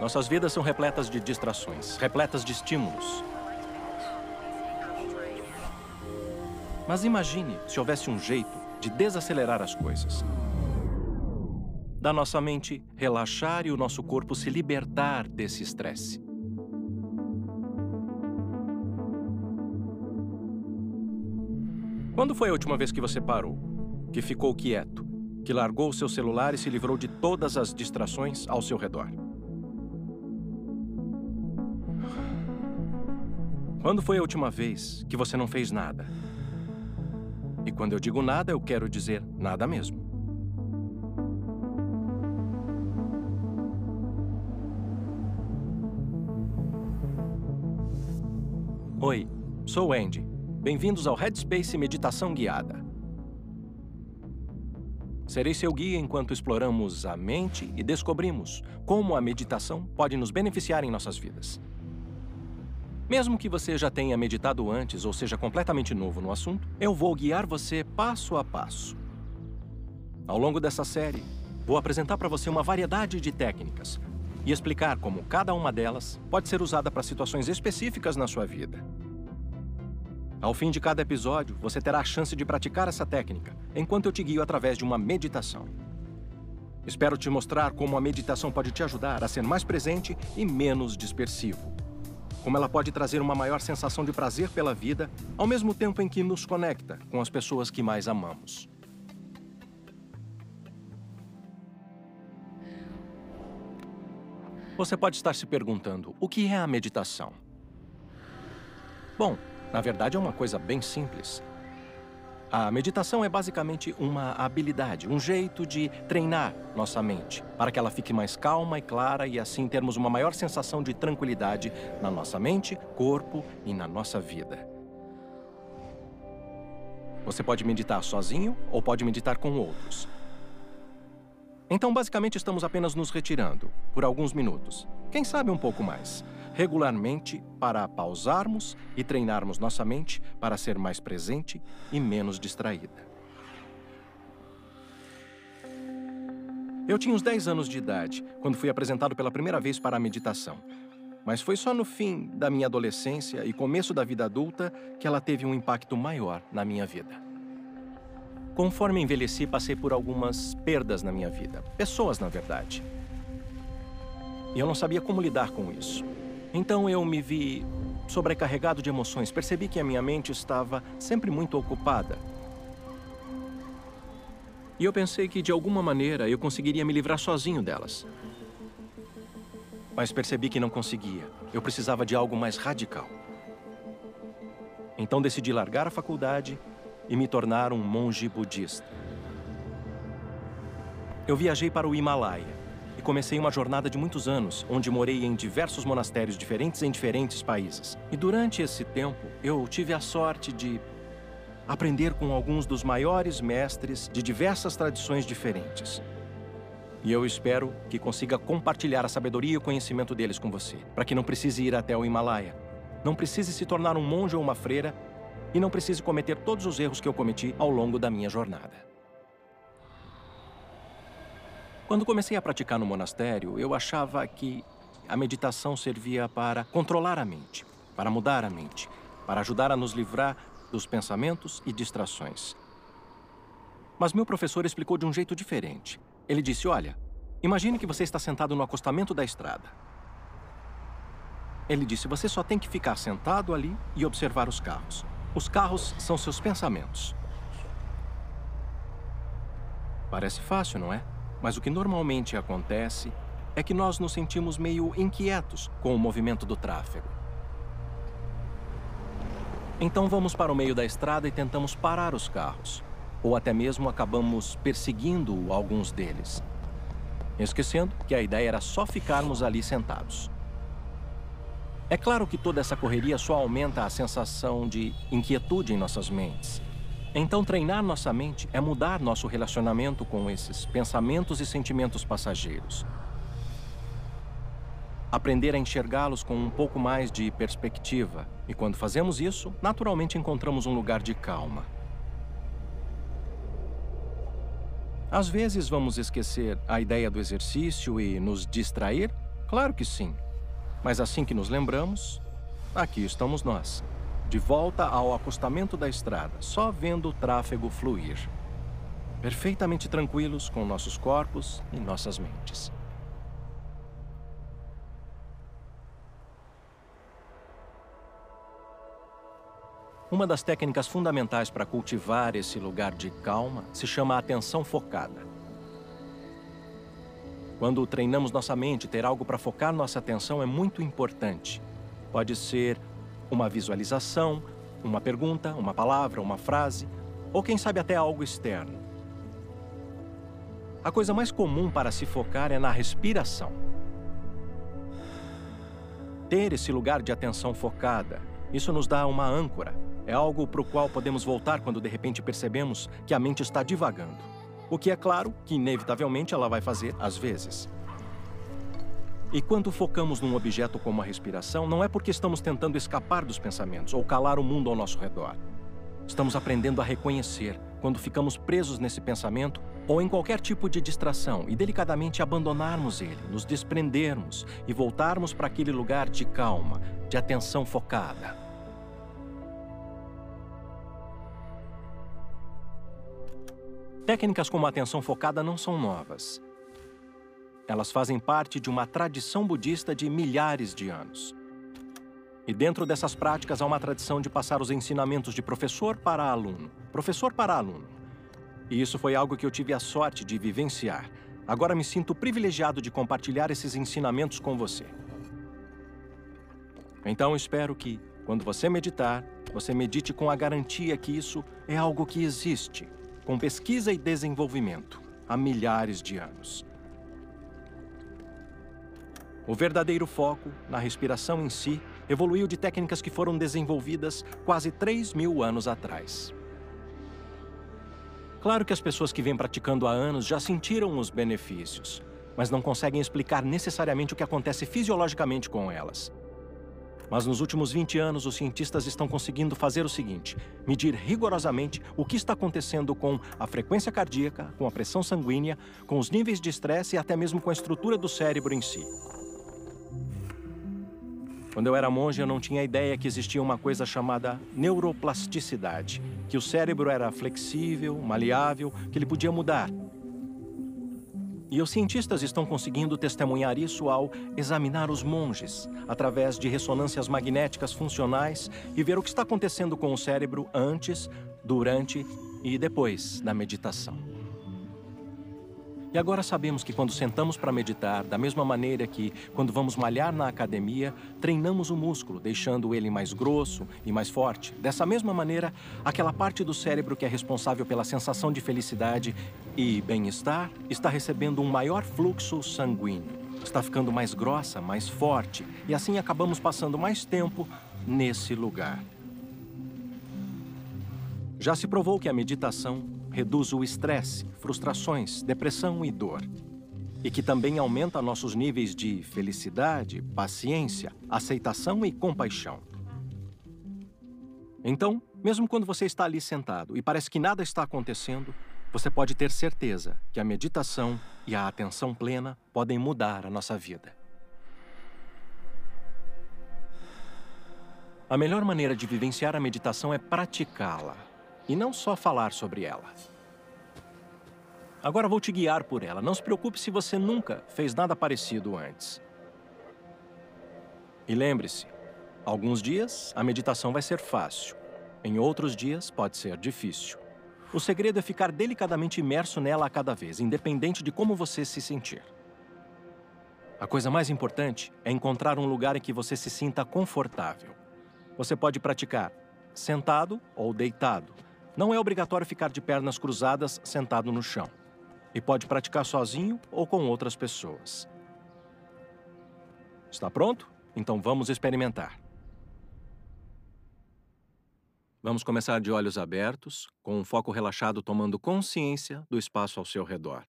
Nossas vidas são repletas de distrações, repletas de estímulos. Mas imagine se houvesse um jeito de desacelerar as coisas. Da nossa mente relaxar e o nosso corpo se libertar desse estresse. Quando foi a última vez que você parou? Que ficou quieto? Que largou o seu celular e se livrou de todas as distrações ao seu redor? Quando foi a última vez que você não fez nada? E quando eu digo nada, eu quero dizer nada mesmo. Oi, sou Andy. Bem-vindos ao Headspace Meditação Guiada. Serei seu guia enquanto exploramos a mente e descobrimos como a meditação pode nos beneficiar em nossas vidas. Mesmo que você já tenha meditado antes ou seja completamente novo no assunto, eu vou guiar você passo a passo. Ao longo dessa série, vou apresentar para você uma variedade de técnicas e explicar como cada uma delas pode ser usada para situações específicas na sua vida. Ao fim de cada episódio, você terá a chance de praticar essa técnica, enquanto eu te guio através de uma meditação. Espero te mostrar como a meditação pode te ajudar a ser mais presente e menos dispersivo. Como ela pode trazer uma maior sensação de prazer pela vida, ao mesmo tempo em que nos conecta com as pessoas que mais amamos. Você pode estar se perguntando, o que é a meditação? Bom, na verdade, é uma coisa bem simples. A meditação é basicamente uma habilidade, um jeito de treinar nossa mente para que ela fique mais calma e clara e assim termos uma maior sensação de tranquilidade na nossa mente, corpo e na nossa vida. Você pode meditar sozinho ou pode meditar com outros. Então, basicamente, estamos apenas nos retirando por alguns minutos. Quem sabe um pouco mais regularmente para pausarmos e treinarmos nossa mente para ser mais presente e menos distraída. Eu tinha uns 10 anos de idade quando fui apresentado pela primeira vez para a meditação. Mas foi só no fim da minha adolescência e começo da vida adulta que ela teve um impacto maior na minha vida. Conforme envelheci, passei por algumas perdas na minha vida. Pessoas, na verdade. E eu não sabia como lidar com isso. Então eu me vi sobrecarregado de emoções. Percebi que a minha mente estava sempre muito ocupada. E eu pensei que de alguma maneira eu conseguiria me livrar sozinho delas. Mas percebi que não conseguia. Eu precisava de algo mais radical. Então decidi largar a faculdade e me tornar um monge budista. Eu viajei para o Himalaia comecei uma jornada de muitos anos, onde morei em diversos monastérios diferentes em diferentes países. E durante esse tempo, eu tive a sorte de aprender com alguns dos maiores mestres de diversas tradições diferentes. E eu espero que consiga compartilhar a sabedoria e o conhecimento deles com você, para que não precise ir até o Himalaia, não precise se tornar um monge ou uma freira e não precise cometer todos os erros que eu cometi ao longo da minha jornada. Quando comecei a praticar no monastério, eu achava que a meditação servia para controlar a mente, para mudar a mente, para ajudar a nos livrar dos pensamentos e distrações. Mas meu professor explicou de um jeito diferente. Ele disse: Olha, imagine que você está sentado no acostamento da estrada. Ele disse: Você só tem que ficar sentado ali e observar os carros. Os carros são seus pensamentos. Parece fácil, não é? Mas o que normalmente acontece é que nós nos sentimos meio inquietos com o movimento do tráfego. Então vamos para o meio da estrada e tentamos parar os carros, ou até mesmo acabamos perseguindo alguns deles, esquecendo que a ideia era só ficarmos ali sentados. É claro que toda essa correria só aumenta a sensação de inquietude em nossas mentes. Então, treinar nossa mente é mudar nosso relacionamento com esses pensamentos e sentimentos passageiros. Aprender a enxergá-los com um pouco mais de perspectiva. E quando fazemos isso, naturalmente encontramos um lugar de calma. Às vezes vamos esquecer a ideia do exercício e nos distrair Claro que sim. Mas assim que nos lembramos, aqui estamos nós, de volta ao acostamento da estrada, só vendo o tráfego fluir. Perfeitamente tranquilos com nossos corpos e nossas mentes. Uma das técnicas fundamentais para cultivar esse lugar de calma se chama atenção focada. Quando treinamos nossa mente, ter algo para focar nossa atenção é muito importante. Pode ser uma visualização, uma pergunta, uma palavra, uma frase, ou quem sabe até algo externo. A coisa mais comum para se focar é na respiração. Ter esse lugar de atenção focada, isso nos dá uma âncora, é algo para o qual podemos voltar quando de repente percebemos que a mente está divagando. O que é claro que, inevitavelmente, ela vai fazer às vezes. E quando focamos num objeto como a respiração, não é porque estamos tentando escapar dos pensamentos ou calar o mundo ao nosso redor. Estamos aprendendo a reconhecer quando ficamos presos nesse pensamento ou em qualquer tipo de distração e delicadamente abandonarmos ele, nos desprendermos e voltarmos para aquele lugar de calma, de atenção focada. Técnicas como a atenção focada não são novas. Elas fazem parte de uma tradição budista de milhares de anos. E dentro dessas práticas há uma tradição de passar os ensinamentos de professor para aluno, professor para aluno. E isso foi algo que eu tive a sorte de vivenciar. Agora me sinto privilegiado de compartilhar esses ensinamentos com você. Então espero que, quando você meditar, você medite com a garantia que isso é algo que existe com pesquisa e desenvolvimento há milhares de anos. O verdadeiro foco, na respiração em si, evoluiu de técnicas que foram desenvolvidas quase 3 mil anos atrás. Claro que as pessoas que vêm praticando há anos já sentiram os benefícios, mas não conseguem explicar necessariamente o que acontece fisiologicamente com elas. Mas nos últimos 20 anos, os cientistas estão conseguindo fazer o seguinte: medir rigorosamente o que está acontecendo com a frequência cardíaca, com a pressão sanguínea, com os níveis de estresse e até mesmo com a estrutura do cérebro em si. Quando eu era monge, eu não tinha ideia que existia uma coisa chamada neuroplasticidade, que o cérebro era flexível, maleável, que ele podia mudar, e os cientistas estão conseguindo testemunhar isso ao examinar os monges, através de ressonâncias magnéticas funcionais e ver o que está acontecendo com o cérebro antes, durante e depois da meditação. E agora sabemos que quando sentamos para meditar, da mesma maneira que quando vamos malhar na academia, treinamos o músculo, deixando ele mais grosso e mais forte. Dessa mesma maneira, aquela parte do cérebro que é responsável pela sensação de felicidade e bem-estar está recebendo um maior fluxo sanguíneo. Está ficando mais grossa, mais forte, e assim acabamos passando mais tempo nesse lugar. Já se provou que a meditação reduz o estresse, frustrações, depressão e dor. E que também aumenta nossos níveis de felicidade, paciência, aceitação e compaixão. Então, mesmo quando você está ali sentado e parece que nada está acontecendo, você pode ter certeza que a meditação e a atenção plena podem mudar a nossa vida. A melhor maneira de vivenciar a meditação é praticá-la e não só falar sobre ela. Agora vou te guiar por ela. Não se preocupe se você nunca fez nada parecido antes. E lembre-se, alguns dias a meditação vai ser fácil. Em outros dias pode ser difícil. O segredo é ficar delicadamente imerso nela a cada vez, independente de como você se sentir. A coisa mais importante é encontrar um lugar em que você se sinta confortável. Você pode praticar sentado ou deitado, não é obrigatório ficar de pernas cruzadas sentado no chão. E pode praticar sozinho ou com outras pessoas. Está pronto? Então vamos experimentar. Vamos começar de olhos abertos, com um foco relaxado tomando consciência do espaço ao seu redor.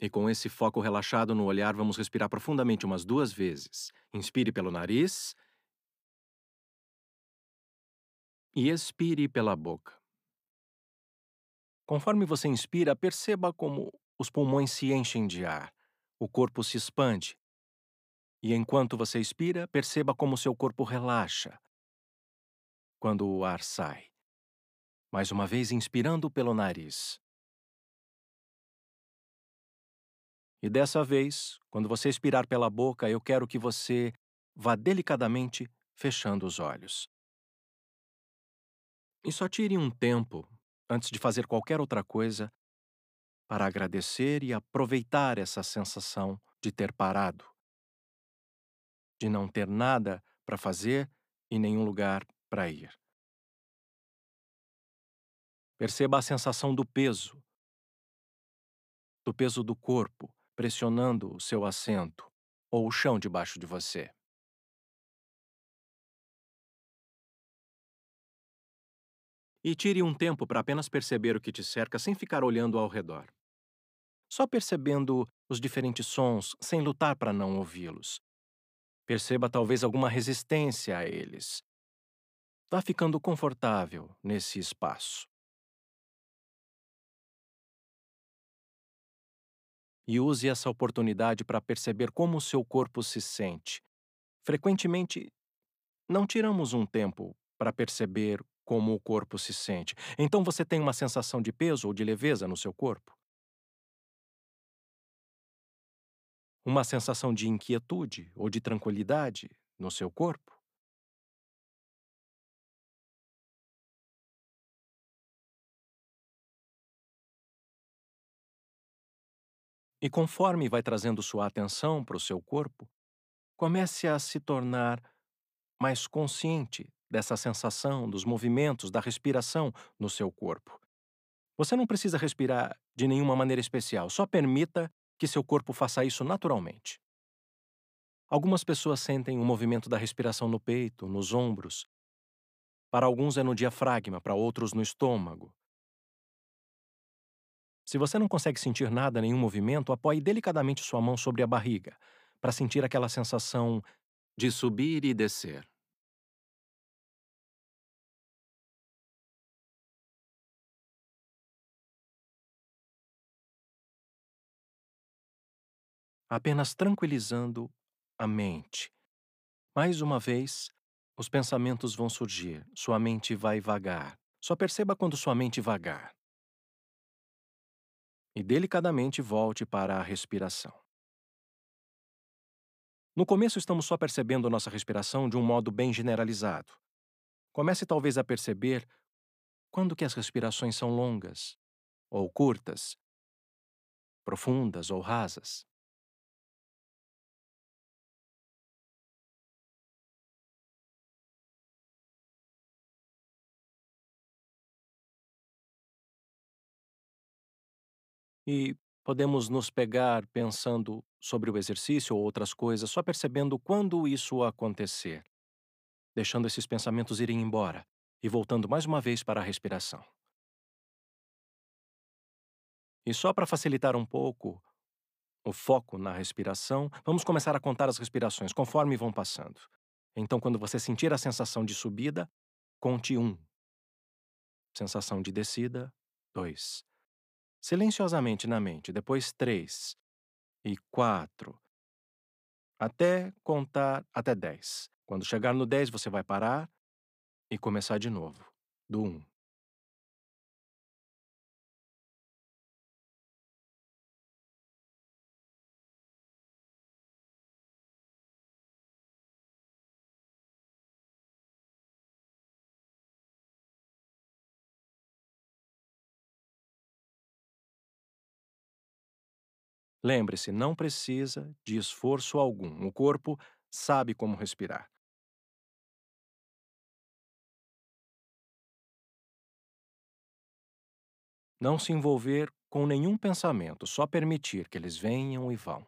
E com esse foco relaxado no olhar, vamos respirar profundamente umas duas vezes. Inspire pelo nariz e expire pela boca. Conforme você inspira, perceba como os pulmões se enchem de ar, o corpo se expande E enquanto você expira, perceba como seu corpo relaxa quando o ar sai. Mais uma vez, inspirando pelo nariz. E dessa vez, quando você expirar pela boca, eu quero que você vá delicadamente fechando os olhos. E só tire um tempo, antes de fazer qualquer outra coisa, para agradecer e aproveitar essa sensação de ter parado, de não ter nada para fazer e nenhum lugar para ir. Perceba a sensação do peso, do peso do corpo pressionando o seu assento ou o chão debaixo de você. E tire um tempo para apenas perceber o que te cerca sem ficar olhando ao redor. Só percebendo os diferentes sons sem lutar para não ouvi-los. Perceba talvez alguma resistência a eles. Vá ficando confortável nesse espaço. E use essa oportunidade para perceber como o seu corpo se sente. Frequentemente, não tiramos um tempo para perceber como o corpo se sente. Então você tem uma sensação de peso ou de leveza no seu corpo? Uma sensação de inquietude ou de tranquilidade no seu corpo? E conforme vai trazendo sua atenção para o seu corpo, comece a se tornar mais consciente dessa sensação, dos movimentos, da respiração no seu corpo. Você não precisa respirar de nenhuma maneira especial, só permita que seu corpo faça isso naturalmente. Algumas pessoas sentem o movimento da respiração no peito, nos ombros. Para alguns é no diafragma, para outros no estômago. Se você não consegue sentir nada, nenhum movimento, apoie delicadamente sua mão sobre a barriga, para sentir aquela sensação de subir e descer. Apenas tranquilizando a mente. Mais uma vez, os pensamentos vão surgir, sua mente vai vagar. Só perceba quando sua mente vagar. E delicadamente volte para a respiração. No começo, estamos só percebendo nossa respiração de um modo bem generalizado. Comece talvez a perceber quando que as respirações são longas ou curtas, profundas ou rasas. E podemos nos pegar pensando sobre o exercício ou outras coisas, só percebendo quando isso acontecer, deixando esses pensamentos irem embora e voltando mais uma vez para a respiração. E só para facilitar um pouco o foco na respiração, vamos começar a contar as respirações conforme vão passando. Então, quando você sentir a sensação de subida, conte um. Sensação de descida, dois silenciosamente na mente, depois três e quatro, até contar até dez. Quando chegar no dez, você vai parar e começar de novo, do um. Lembre-se, não precisa de esforço algum. O corpo sabe como respirar. Não se envolver com nenhum pensamento, só permitir que eles venham e vão.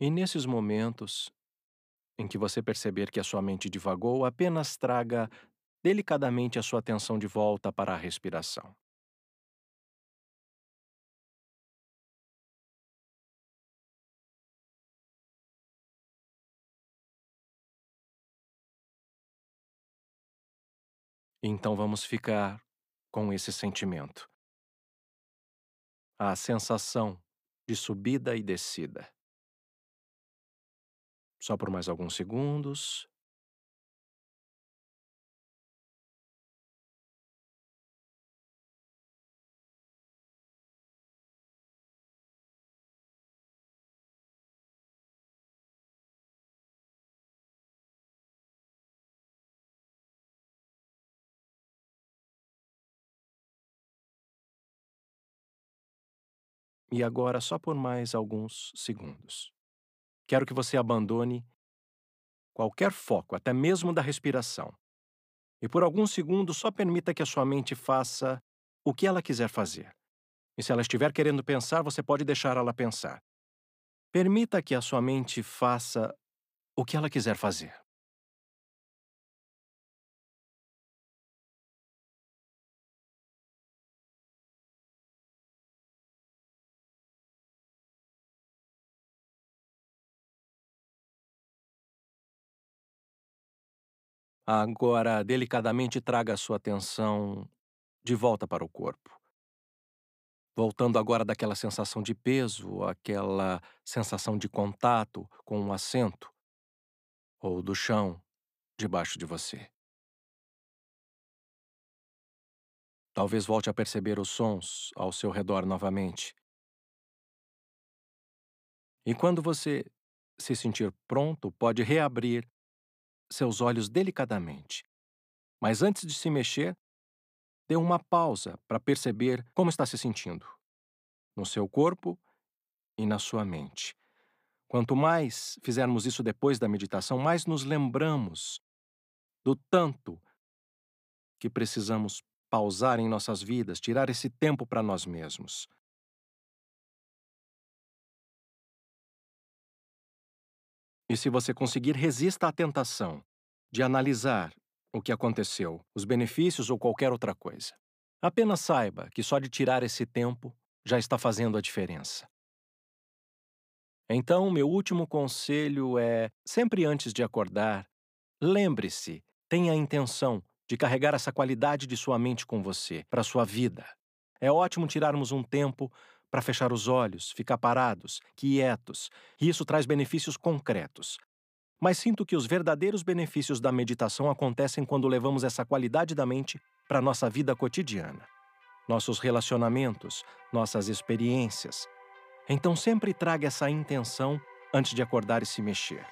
E nesses momentos em que você perceber que a sua mente divagou, apenas traga delicadamente a sua atenção de volta para a respiração. Então vamos ficar com esse sentimento. A sensação de subida e descida. Só por mais alguns segundos. E agora, só por mais alguns segundos. Quero que você abandone qualquer foco, até mesmo da respiração. E por alguns segundos, só permita que a sua mente faça o que ela quiser fazer. E se ela estiver querendo pensar, você pode deixar ela pensar. Permita que a sua mente faça o que ela quiser fazer. Agora, delicadamente traga a sua atenção de volta para o corpo. Voltando agora daquela sensação de peso, aquela sensação de contato com um assento ou do chão debaixo de você. Talvez volte a perceber os sons ao seu redor novamente. E quando você se sentir pronto, pode reabrir seus olhos delicadamente. Mas antes de se mexer, dê uma pausa para perceber como está se sentindo, no seu corpo e na sua mente. Quanto mais fizermos isso depois da meditação, mais nos lembramos do tanto que precisamos pausar em nossas vidas, tirar esse tempo para nós mesmos. E se você conseguir, resista à tentação de analisar o que aconteceu, os benefícios ou qualquer outra coisa. Apenas saiba que só de tirar esse tempo já está fazendo a diferença. Então, meu último conselho é: sempre antes de acordar, lembre-se, tenha a intenção de carregar essa qualidade de sua mente com você, para sua vida. É ótimo tirarmos um tempo para fechar os olhos, ficar parados, quietos, e isso traz benefícios concretos. Mas sinto que os verdadeiros benefícios da meditação acontecem quando levamos essa qualidade da mente para nossa vida cotidiana. Nossos relacionamentos, nossas experiências. Então sempre traga essa intenção antes de acordar e se mexer.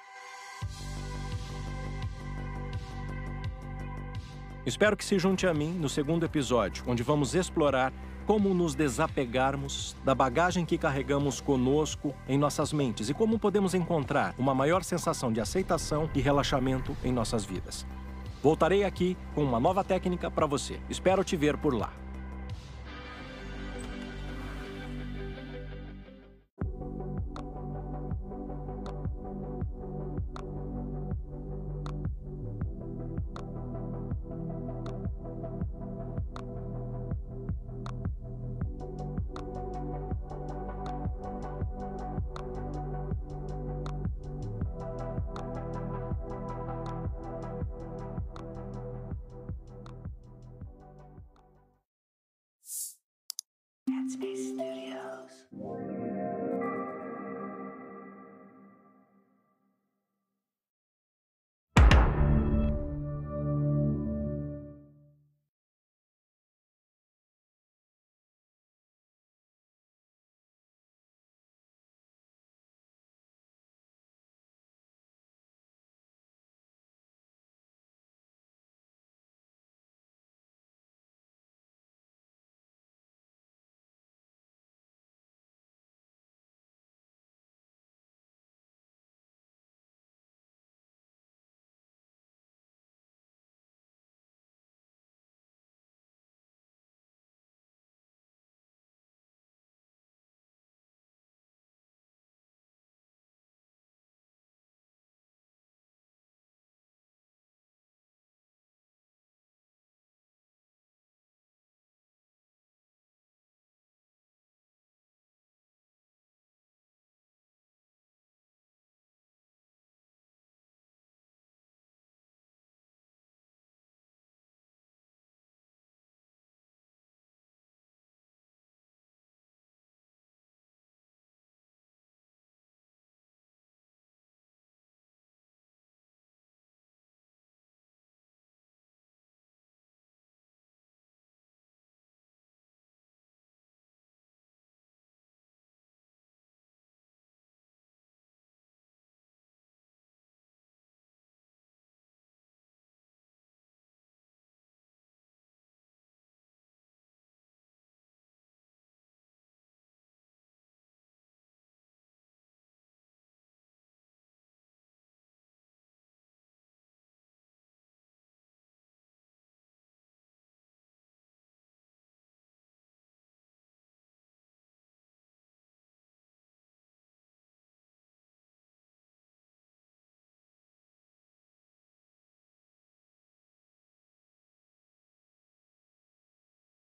Espero que se junte a mim no segundo episódio, onde vamos explorar como nos desapegarmos da bagagem que carregamos conosco em nossas mentes e como podemos encontrar uma maior sensação de aceitação e relaxamento em nossas vidas. Voltarei aqui com uma nova técnica para você. Espero te ver por lá. space Studio.